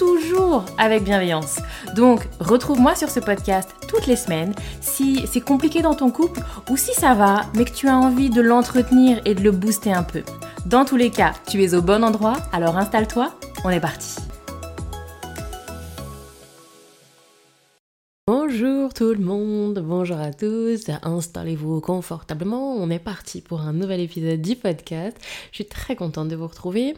toujours avec bienveillance. Donc, retrouve-moi sur ce podcast toutes les semaines si c'est compliqué dans ton couple ou si ça va, mais que tu as envie de l'entretenir et de le booster un peu. Dans tous les cas, tu es au bon endroit, alors installe-toi, on est parti. Bonjour tout le monde, bonjour à tous, installez-vous confortablement, on est parti pour un nouvel épisode du podcast. Je suis très contente de vous retrouver.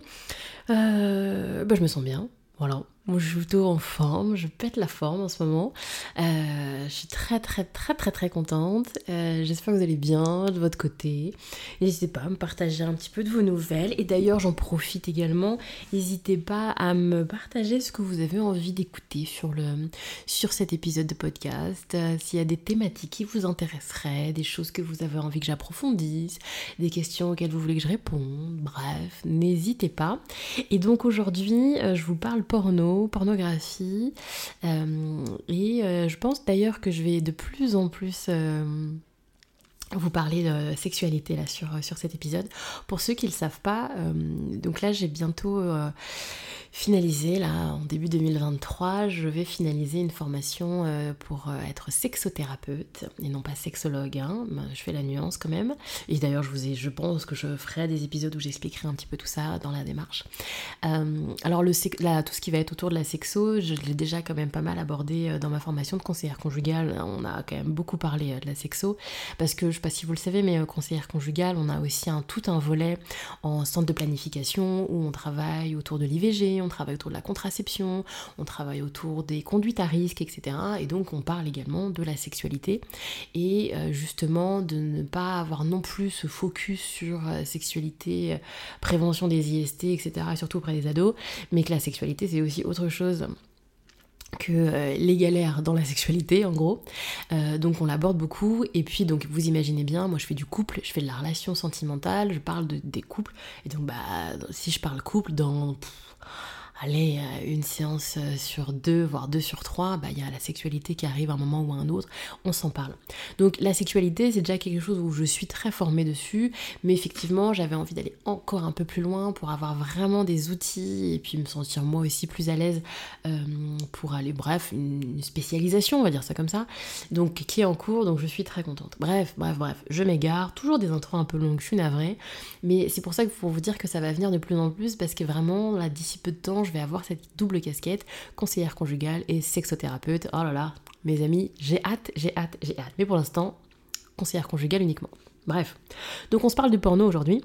Euh, bah, je me sens bien, voilà, moi, je suis plutôt en forme, je pète la forme en ce moment. Euh, je suis très, très, très, très, très contente. Euh, j'espère que vous allez bien de votre côté. N'hésitez pas à me partager un petit peu de vos nouvelles. Et d'ailleurs, j'en profite également. N'hésitez pas à me partager ce que vous avez envie d'écouter sur, sur cet épisode de podcast. Euh, s'il y a des thématiques qui vous intéresseraient, des choses que vous avez envie que j'approfondisse, des questions auxquelles vous voulez que je réponde. Bref, n'hésitez pas. Et donc aujourd'hui, je vous parle porno pornographie. Euh, et euh, je pense d'ailleurs que je vais de plus en plus euh, vous parler de sexualité là sur, sur cet épisode. Pour ceux qui ne le savent pas, donc là j'ai bientôt finaliser là en début 2023, je vais finaliser une formation euh, pour euh, être sexothérapeute et non pas sexologue. Hein. Ben, je fais la nuance quand même. Et d'ailleurs, je vous ai, je pense que je ferai des épisodes où j'expliquerai un petit peu tout ça dans la démarche. Euh, alors le tout ce qui va être autour de la sexo, je l'ai déjà quand même pas mal abordé dans ma formation de conseillère conjugale. On a quand même beaucoup parlé de la sexo parce que je pas si vous le savez, mais conseillère conjugale, on a aussi un tout un volet en centre de planification où on travaille autour de l'IVG on travaille autour de la contraception, on travaille autour des conduites à risque, etc. Et donc on parle également de la sexualité et euh, justement de ne pas avoir non plus ce focus sur euh, sexualité, euh, prévention des IST, etc. surtout auprès des ados, mais que la sexualité c'est aussi autre chose que les galères dans la sexualité en gros. donc on l'aborde beaucoup et puis donc vous imaginez bien, moi je fais du couple, je fais de la relation sentimentale, je parle de, des couples et donc bah si je parle couple dans allez, euh, une séance euh, sur deux, voire deux sur trois, bah, il y a la sexualité qui arrive à un moment ou à un autre, on s'en parle. Donc la sexualité, c'est déjà quelque chose où je suis très formée dessus, mais effectivement, j'avais envie d'aller encore un peu plus loin pour avoir vraiment des outils et puis me sentir moi aussi plus à l'aise euh, pour aller, bref, une spécialisation, on va dire ça comme ça, donc qui est en cours, donc je suis très contente. Bref, bref, bref, je m'égare, toujours des intros un peu longues, je suis navrée, mais c'est pour ça que pour vous dire que ça va venir de plus en plus parce que vraiment, là, d'ici peu de temps, je vais avoir cette double casquette, conseillère conjugale et sexothérapeute. Oh là là, mes amis, j'ai hâte, j'ai hâte, j'ai hâte. Mais pour l'instant, conseillère conjugale uniquement. Bref. Donc on se parle du porno aujourd'hui.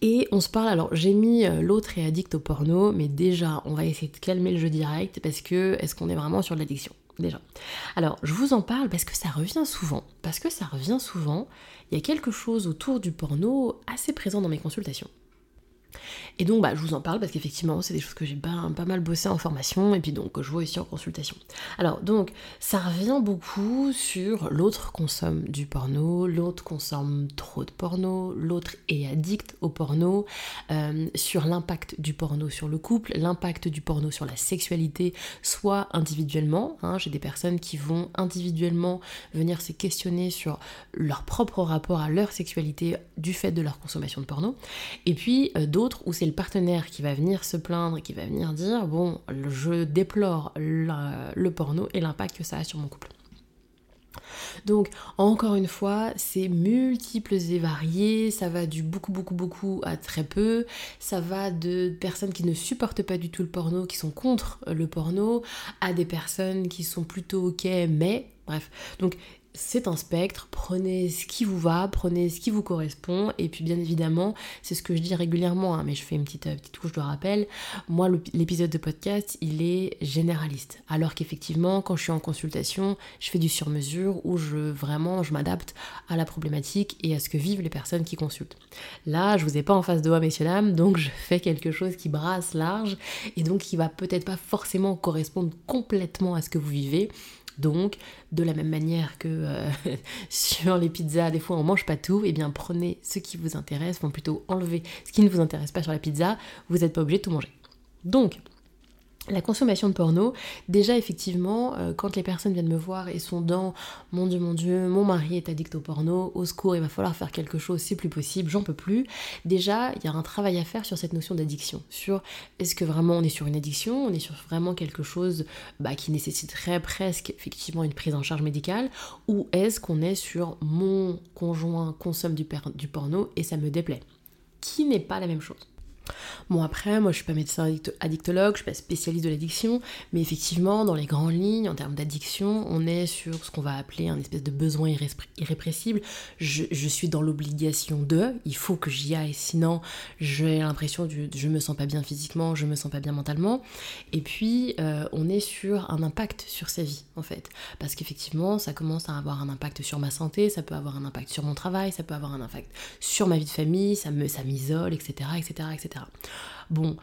Et on se parle, alors j'ai mis euh, l'autre est addict au porno, mais déjà on va essayer de calmer le jeu direct parce que est-ce qu'on est vraiment sur l'addiction? Déjà. Alors je vous en parle parce que ça revient souvent. Parce que ça revient souvent, il y a quelque chose autour du porno assez présent dans mes consultations. Et donc bah, je vous en parle parce qu'effectivement c'est des choses que j'ai pas, pas, mal bossé en formation et puis donc que je vois aussi en consultation. Alors donc ça revient beaucoup sur l'autre consomme du porno, l'autre consomme trop de porno, l'autre est addict au porno, euh, sur l'impact du porno sur le couple, l'impact du porno sur la sexualité, soit individuellement, hein, j'ai des personnes qui vont individuellement venir se questionner sur leur propre rapport à leur sexualité du fait de leur consommation de porno, et puis euh, où c'est le partenaire qui va venir se plaindre qui va venir dire bon, je déplore le, porno et l'impact que ça a sur mon couple. Donc, encore une fois, c'est multiples et variés, ça va du beaucoup, beaucoup, beaucoup à très peu, ça va de personnes qui ne supportent pas du tout le porno, qui sont contre le porno, à des personnes qui sont plutôt ok, mais, bref. Donc, c'est un spectre, prenez ce qui vous va, prenez ce qui vous correspond, et puis bien évidemment, c'est ce que je dis régulièrement, hein, mais je fais une petite, petite couche de rappel, moi l'épisode de podcast, il est généraliste, alors qu'effectivement, quand je suis en consultation, je fais du sur-mesure, où je vraiment, je m'adapte à la problématique et à ce que vivent les personnes qui consultent. Là, je vous ai pas en face de moi, messieurs dames, donc je fais quelque chose qui brasse large, et donc qui va peut-être pas forcément correspondre complètement à ce que vous vivez, Donc, de la même manière que euh, sur les pizzas, des fois on mange pas tout, et eh bien prenez ce qui vous intéresse, enfin plutôt enlevez ce qui ne vous intéresse pas sur la pizza, vous n'êtes pas obligé de tout manger. Donc, la consommation de porno, déjà effectivement, euh, quand les personnes viennent me voir et sont dans mon dieu, mon dieu, mon mari est addict au porno, au secours, il va falloir faire quelque chose, c'est plus possible, j'en peux plus. Déjà, il y a un travail à faire sur cette notion d'addiction. Sur est-ce que vraiment on est sur une addiction, on est sur vraiment quelque chose bah, qui nécessiterait presque effectivement une prise en charge médicale, ou est-ce qu'on est sur mon conjoint consomme du, du porno et ça me déplaît? Qui n'est pas la même chose. Bon après, moi je suis pas médecin addictologue, je suis pas spécialiste de l'addiction, mais effectivement dans les grandes lignes, en termes d'addiction, on est sur ce qu'on va appeler un espèce de besoin irrépressible. Je, suis dans l'obligation de, il faut que j'y aille, sinon j'ai l'impression que je me sens pas bien physiquement, je me sens pas bien mentalement. Et puis euh, on est sur un impact sur sa vie en fait, parce qu'effectivement ça commence à avoir un impact sur ma santé, ça peut avoir un impact sur mon travail, ça peut avoir un impact sur ma vie de famille, ça ça m'isole, etc., etc., etc. Bon,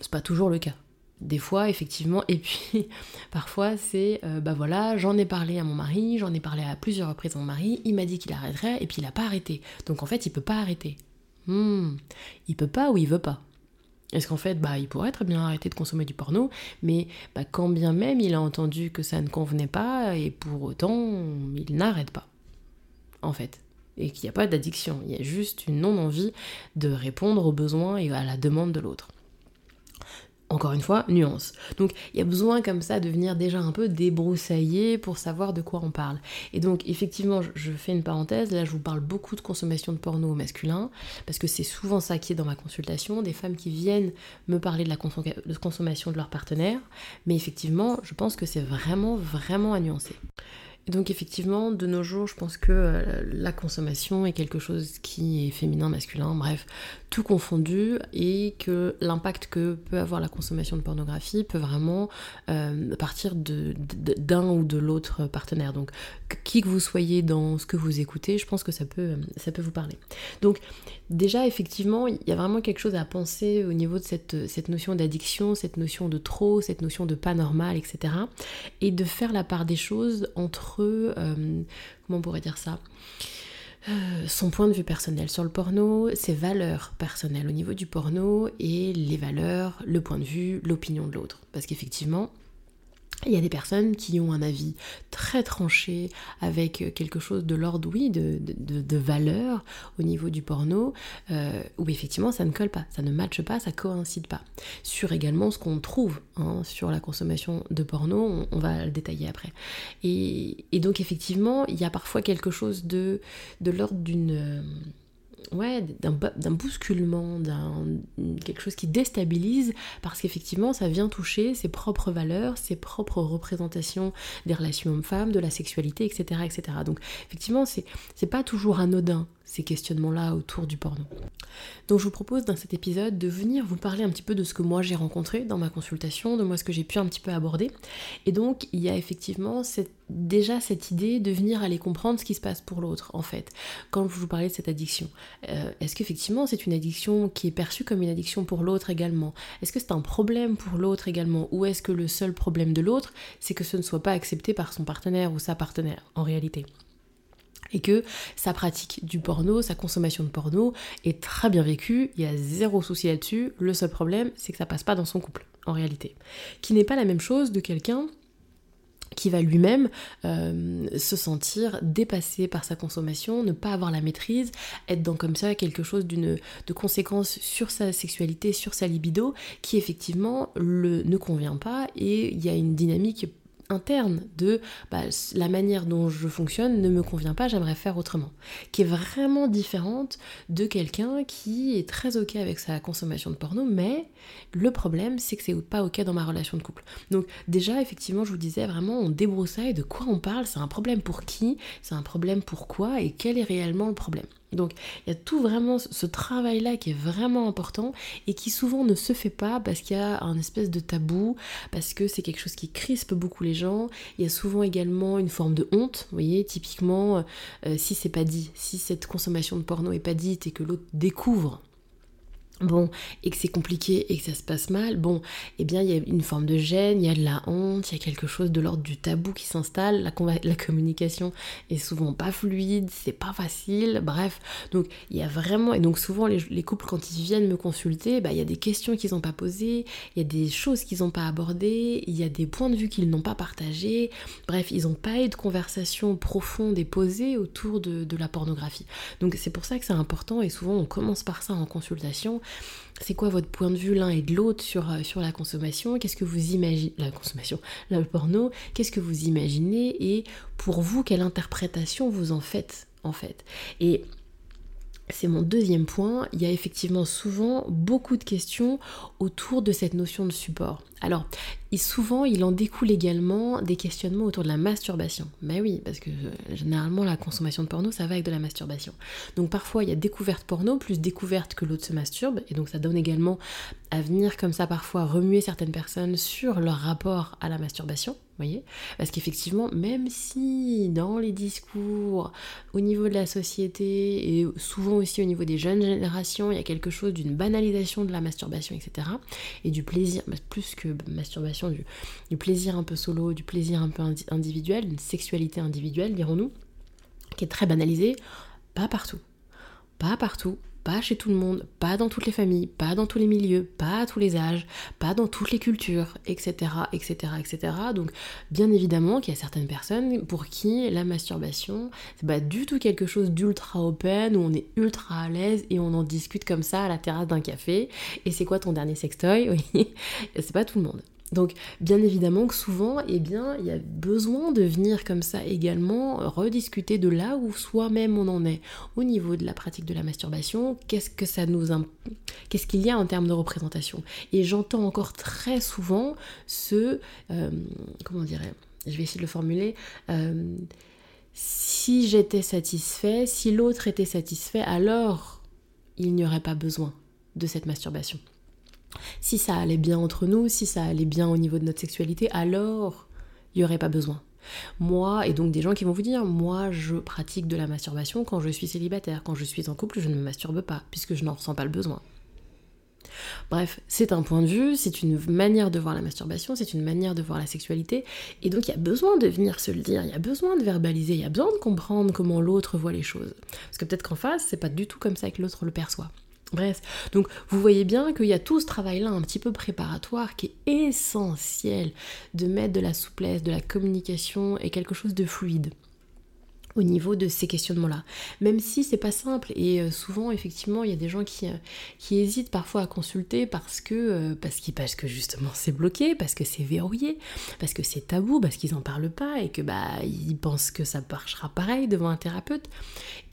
c'est pas toujours le cas. Des fois, effectivement, et puis parfois c'est, euh, bah voilà, j'en ai parlé à mon mari, j'en ai parlé à plusieurs reprises à mon mari, il m'a dit qu'il arrêterait, et puis il a pas arrêté. Donc en fait, il peut pas arrêter. Hmm, il peut pas ou il veut pas. Est-ce qu'en fait, bah, il pourrait très bien arrêter de consommer du porno, mais bah, quand bien même il a entendu que ça ne convenait pas, et pour autant, il n'arrête pas. En fait et qu'il n'y a pas d'addiction, il y a juste une non-envie de répondre aux besoins et à la demande de l'autre. Encore une fois, nuance. Donc il y a besoin comme ça de venir déjà un peu débroussailler pour savoir de quoi on parle. Et donc effectivement, je fais une parenthèse, là je vous parle beaucoup de consommation de porno au masculin, parce que c'est souvent ça qui est dans ma consultation, des femmes qui viennent me parler de la consommation de leur partenaire, mais effectivement, je pense que c'est vraiment, vraiment à nuancer donc effectivement, de nos jours, je pense que euh, la consommation est quelque chose qui est féminin, masculin, bref, tout confondu, et que l'impact que peut avoir la consommation de pornographie peut vraiment euh, partir d'un ou de l'autre partenaire. Donc qui que vous soyez dans ce que vous écoutez, je pense que ça peut, ça peut vous parler. Donc déjà, effectivement, il y a vraiment quelque chose à penser au niveau de cette, cette notion d'addiction, cette notion de trop, cette notion de pas normal, etc. Et de faire la part des choses entre euh, comment on pourrait dire ça euh, son point de vue personnel sur le porno, ses valeurs personnelles au niveau du porno et les valeurs, le point de vue, l'opinion de l'autre. Parce qu'effectivement, il y a des personnes qui ont un avis très tranché avec quelque chose de l'ordre, oui, de, valeur au niveau du porno, euh, où effectivement ça ne colle pas, ça ne matche pas, ça coïncide pas. Sur également ce qu'on trouve hein, sur la consommation de porno, on, va le détailler après. Et, donc effectivement, il y a parfois quelque chose de, de l'ordre d'une d'un bousculement, d'un quelque chose qui déstabilise parce qu'effectivement ça vient toucher ses propres valeurs, ses propres représentations des relations hommes-femmes, de la sexualité, etc., etc. Donc effectivement c'est pas toujours anodin ces questionnements-là autour du porno. Donc je vous propose dans cet épisode de venir vous parler un petit peu de ce que moi j'ai rencontré dans ma consultation, de moi ce que j'ai pu un petit peu aborder. Et donc il y a effectivement déjà cette idée de venir aller comprendre ce qui se passe pour l'autre en fait. Quand vous parlais de cette addiction, euh, est-ce qu'effectivement c'est une addiction qui est perçue comme une addiction pour l'autre également? Est-ce que c'est un problème pour l'autre également? Ou est-ce que le seul problème de l'autre c'est que ce ne soit pas accepté par son partenaire ou sa partenaire en réalité? Et que sa pratique du porno, sa consommation de porno est très bien vécue, il y a zéro souci là-dessus, le seul problème c'est que ça passe pas dans son couple en réalité. Qui n'est pas la même chose de quelqu'un qui va lui-même euh, se sentir dépassé par sa consommation, ne pas avoir la maîtrise, être dans comme ça quelque chose d'une de conséquence sur sa sexualité, sur sa libido, qui effectivement le, ne convient pas et il y a une dynamique interne de bah, la manière dont je fonctionne ne me convient pas, j'aimerais faire autrement, qui est vraiment différente de quelqu'un qui est très ok avec sa consommation de porno, mais le problème c'est que c'est pas ok dans ma relation de couple. Donc déjà effectivement je vous disais vraiment on débroussaille de quoi on parle, c'est un problème pour qui, c'est un problème pourquoi et quel est réellement le problème. Donc il y a tout vraiment ce travail-là qui est vraiment important et qui souvent ne se fait pas parce qu'il y a un espèce de tabou, parce que c'est quelque chose qui crispe beaucoup les gens. Il y a souvent également une forme de honte, vous voyez, typiquement euh, si c'est pas dit, si cette consommation de porno est pas dite et que l'autre découvre bon, et que c'est compliqué et que ça se passe mal, bon, eh bien, il y a une forme de gêne, il y a de la honte, il y a quelque chose de l'ordre du tabou qui s'installe, la, communication est souvent pas fluide, c'est pas facile, bref. Donc, il y a vraiment, et donc souvent, les, couples, quand ils viennent me consulter, bah, il y a des questions qu'ils n'ont pas posées, il y a des choses qu'ils n'ont pas abordées, il y a des points de vue qu'ils n'ont pas partagés, bref, ils n'ont pas eu de conversation profonde et posée autour de la pornographie. Donc, c'est pour ça que c'est important, et souvent, on commence par ça en consultation, c'est quoi votre point de vue l'un et de l'autre sur, euh, la consommation? Qu'est-ce que vous imaginez La consommation, le porno, qu'est-ce que vous imaginez? Et pour vous, quelle interprétation vous en faites en fait? Et c'est mon deuxième point, il y a effectivement souvent beaucoup de questions autour de cette notion de support. Alors, souvent, il en découle également des questionnements autour de la masturbation. Mais oui, parce que euh, généralement, la consommation de porno, ça va avec de la masturbation. Donc parfois, il y a découverte porno, plus découverte que l'autre se masturbe, et donc ça donne également à venir comme ça parfois remuer certaines personnes sur leur rapport à la masturbation voyez Parce qu'effectivement, même si dans les discours, au niveau de la société, et souvent aussi au niveau des jeunes générations, il y a quelque chose d'une banalisation de la masturbation, etc. Et du plaisir, plus que masturbation, du, plaisir un peu solo, du plaisir un peu individuel, une sexualité individuelle, dirons-nous, qui est très banalisée, pas partout. Pas partout, pas chez tout le monde, pas dans toutes les familles, pas dans tous les milieux, pas à tous les âges, pas dans toutes les cultures, etc., etc., etc. Donc, bien évidemment qu'il y a certaines personnes pour qui la masturbation, c'est pas du tout quelque chose d'ultra open, où on est ultra à l'aise et on en discute comme ça à la terrasse d'un café. Et c'est quoi ton dernier sextoy? Oui, c'est pas tout le monde. Donc bien évidemment que souvent, eh bien, il y a besoin de venir comme ça également rediscuter de là où soi-même on en est au niveau de la pratique de la masturbation, qu'est-ce que ça nous qu'est-ce qu'il y a en termes de représentation? Et j'entends encore très souvent ce euh, comment dirais je vais essayer de le formuler euh, si j'étais satisfait, si l'autre était satisfait, alors il n'y aurait pas besoin de cette masturbation. Si ça allait bien entre nous, si ça allait bien au niveau de notre sexualité, alors il n'y aurait pas besoin. Moi, et donc des gens qui vont vous dire, moi je pratique de la masturbation quand je suis célibataire, quand je suis en couple, je ne me masturbe pas, puisque je n'en ressens pas le besoin. Bref, c'est un point de vue, c'est une manière de voir la masturbation, c'est une manière de voir la sexualité, et donc il y a besoin de venir se le dire, il y a besoin de verbaliser, il y a besoin de comprendre comment l'autre voit les choses. Parce que peut-être qu'en face, c'est pas du tout comme ça que l'autre le perçoit. Bref, donc vous voyez bien qu'il y a tout ce travail-là un petit peu préparatoire qui est essentiel de mettre de la souplesse, de la communication et quelque chose de fluide au niveau de ces questionnements-là. Même si c'est pas simple et euh, souvent effectivement il y a des gens qui, euh, qui hésitent parfois à consulter parce que euh, parce, que justement c'est bloqué, parce que c'est verrouillé, parce que c'est tabou, parce qu'ils en parlent pas et que bah ils pensent que ça marchera pareil devant un thérapeute.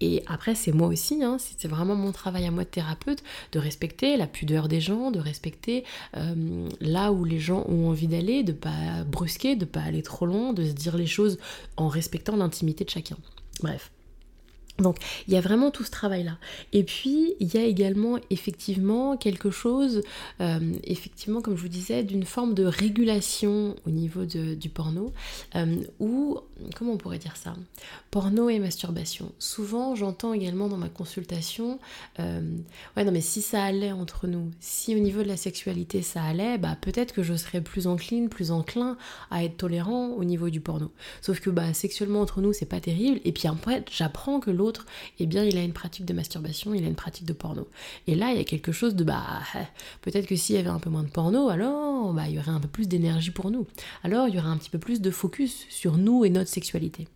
Et après c'est moi aussi, hein, c'est vraiment mon travail à moi de thérapeute de respecter la pudeur des gens, de respecter là où les gens ont envie d'aller, de pas brusquer, de pas aller trop loin, de se dire les choses en respectant l'intimité de chacun. Bref. Donc il y a vraiment tout ce travail-là. Et puis il y a également effectivement quelque chose, euh, effectivement comme je vous disais, d'une forme de régulation au niveau du porno, euh, ou comment on pourrait dire ça? Porno et masturbation. Souvent j'entends également dans ma consultation, euh, ouais non mais si ça allait entre nous, si au niveau de la sexualité ça allait, bah peut-être que je serais plus encline, plus enclin à être tolérant au niveau du porno. Sauf que bah sexuellement entre nous c'est pas terrible, et puis après j'apprends que l'autre, eh bien, il a une pratique de masturbation, il a une pratique de porno. Et là, il y a quelque chose de, bah, peut-être que s'il y avait un peu moins de porno, alors, bah, il y aurait un peu plus d'énergie pour nous. Alors, il y aurait un petit peu plus de focus sur nous et notre sexualité.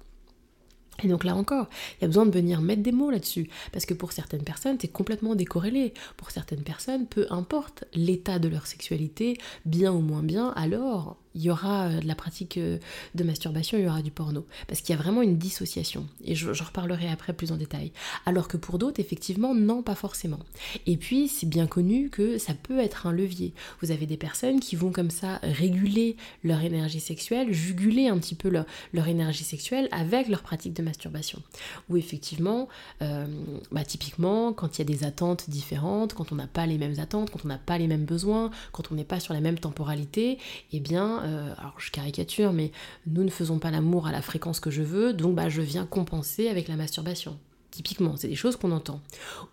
Et donc là encore, il y a besoin de venir mettre des mots là-dessus, parce que pour certaines personnes, c'est complètement décorrélé. Pour certaines personnes, peu importe l'état de leur sexualité, bien ou moins bien, alors il y aura euh, de la pratique euh, de masturbation, il y aura du porno. Parce qu'il y a vraiment une dissociation. Et je, reparlerai après plus en détail. Alors que pour d'autres, effectivement, non, pas forcément. Et puis, c'est bien connu que ça peut être un levier. Vous avez des personnes qui vont comme ça réguler leur énergie sexuelle, juguler un petit peu leur, leur énergie sexuelle avec leur pratique de masturbation. Ou effectivement, euh, bah, typiquement, quand il y a des attentes différentes, quand on n'a pas les mêmes attentes, quand on n'a pas les mêmes besoins, quand on n'est pas sur la même temporalité, eh bien, euh, alors je caricature, mais nous ne faisons pas l'amour à la fréquence que je veux, donc bah, je viens compenser avec la masturbation. Typiquement, c'est des choses qu'on entend.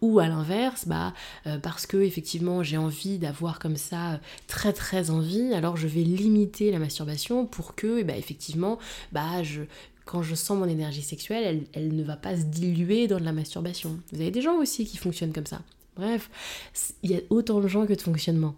Ou à l'inverse, bah, euh, parce que effectivement j'ai envie d'avoir comme ça très très envie, alors je vais limiter la masturbation pour que, eh ben, effectivement, bah, je, quand je sens mon énergie sexuelle, elle, elle, ne va pas se diluer dans de la masturbation. Vous avez des gens aussi qui fonctionnent comme ça. Bref, il y a autant de gens que de fonctionnements.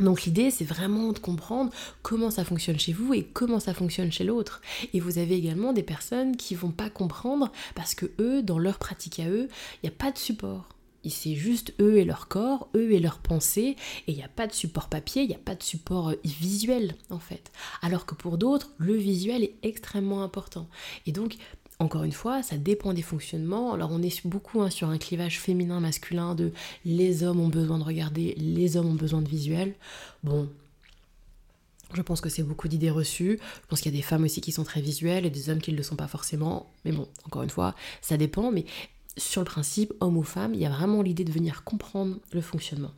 Donc l'idée, c'est vraiment de comprendre comment ça fonctionne chez vous et comment ça fonctionne chez l'autre. Et vous avez également des personnes qui vont pas comprendre parce que eux, dans leur pratique à eux, il n'y a pas de support. C'est juste eux et leur corps, eux et leurs pensées, et il n'y a pas de support papier, il n'y a pas de support euh, visuel en fait. Alors que pour d'autres, le visuel est extrêmement important. Et donc, encore une fois, ça dépend des fonctionnements. Alors on est beaucoup hein, sur un clivage féminin-masculin de les hommes ont besoin de regarder, les hommes ont besoin de visuel. Bon, je pense que c'est beaucoup d'idées reçues. Je pense qu'il y a des femmes aussi qui sont très visuelles et des hommes qui ne le sont pas forcément. Mais bon, encore une fois, ça dépend. Mais sur le principe, homme ou femme, il y a vraiment l'idée de venir comprendre le fonctionnement.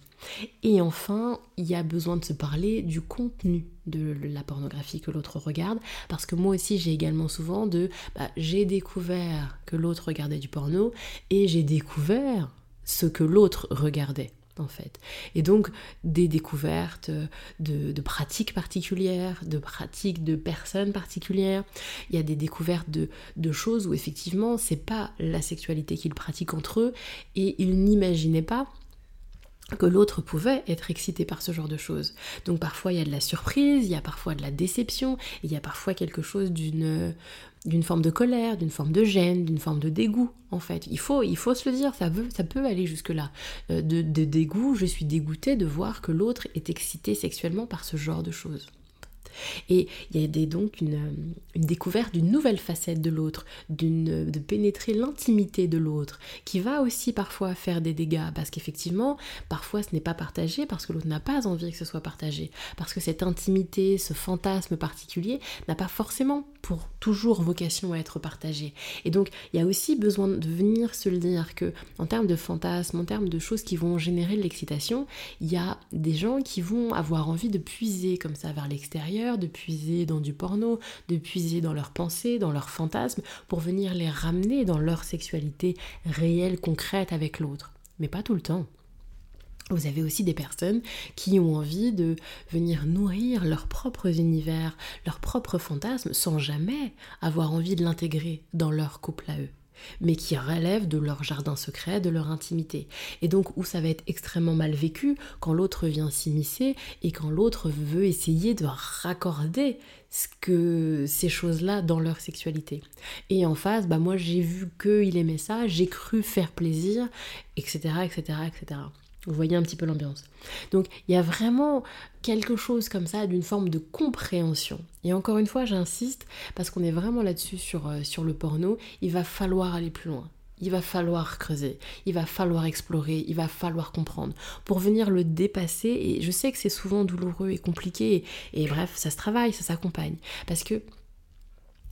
Et enfin, il y a besoin de se parler du contenu de la pornographie que l'autre regarde, parce que moi aussi j'ai également souvent de bah, j'ai découvert que l'autre regardait du porno et j'ai découvert ce que l'autre regardait en fait. Et donc des découvertes de, pratiques particulières, de pratiques de personnes particulières. Il y a des découvertes de, de choses où effectivement c'est pas la sexualité qu'ils pratiquent entre eux et ils n'imaginaient pas que l'autre pouvait être excité par ce genre de choses. Donc parfois il y a de la surprise, il y a parfois de la déception, il y a parfois quelque chose d'une d'une forme de colère, d'une forme de gêne, d'une forme de dégoût en fait. Il faut, il faut se le dire, ça, veut, ça peut aller jusque-là. Euh, de, de dégoût, je suis dégoûtée de voir que l'autre est excité sexuellement par ce genre de choses. Et il y a donc une, découverte d'une nouvelle facette de l'autre, de pénétrer l'intimité de l'autre, qui va aussi parfois faire des dégâts, parce qu'effectivement, parfois ce n'est pas partagé, parce que l'autre n'a pas envie que ce soit partagé, parce que cette intimité, ce fantasme particulier n'a pas forcément pour toujours vocation à être partagé. Et donc il y a aussi besoin de venir se le dire que en termes de fantasmes, en termes de choses qui vont générer de l'excitation, il y a des gens qui vont avoir envie de puiser comme ça vers l'extérieur de puiser dans du porno, de puiser dans leurs pensées, dans leurs fantasmes, pour venir les ramener dans leur sexualité réelle, concrète avec l'autre. Mais pas tout le temps. Vous avez aussi des personnes qui ont envie de venir nourrir leurs propres univers, leurs propres fantasmes, sans jamais avoir envie de l'intégrer dans leur couple à eux mais qui relèvent de leur jardin secret, de leur intimité. Et donc où ça va être extrêmement mal vécu quand l'autre vient s'immiscer et quand l'autre veut essayer de raccorder ce que ces choses-là dans leur sexualité. Et en face, bah moi j'ai vu qu'il aimait ça, j'ai cru faire plaisir, etc., etc., etc. Vous voyez un petit peu l'ambiance. Donc il y a vraiment quelque chose comme ça d'une forme de compréhension. Et encore une fois, j'insiste, parce qu'on est vraiment là-dessus sur, euh, sur le porno, il va falloir aller plus loin. Il va falloir creuser, il va falloir explorer, il va falloir comprendre pour venir le dépasser. Et je sais que c'est souvent douloureux et compliqué. et bref, ça se travaille, ça s'accompagne. Parce que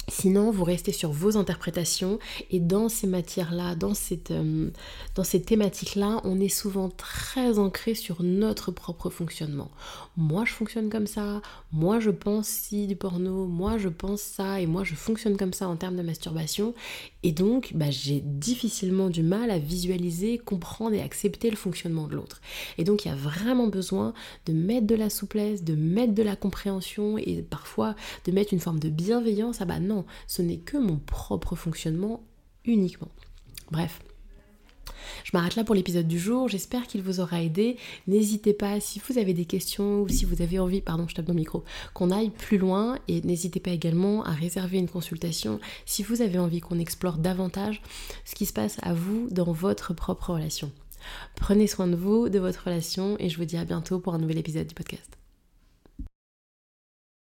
Sinon, vous restez sur vos interprétations et dans ces matières-là, euh, dans ces thématiques-là, on est souvent très ancré sur notre propre fonctionnement. Moi, je fonctionne comme ça, moi, je pense si du porno, moi, je pense ça et moi, je fonctionne comme ça en termes de masturbation. Et donc, bah, j'ai difficilement du mal à visualiser, comprendre et accepter le fonctionnement de l'autre. Et donc, il y a vraiment besoin de mettre de la souplesse, de mettre de la compréhension et parfois de mettre une forme de bienveillance. Ah bah ce n'est que mon propre fonctionnement uniquement. Bref. Je m'arrête là pour l'épisode du jour, j'espère qu'il vous aura aidé. N'hésitez pas, si vous avez des questions ou si vous avez envie, pardon, je tape dans le micro, qu'on aille plus loin et n'hésitez pas également à réserver une consultation si vous avez envie qu'on explore davantage ce qui se passe à vous dans votre propre relation. Prenez soin de vous, de votre relation et je vous dis à bientôt pour un nouvel épisode du podcast.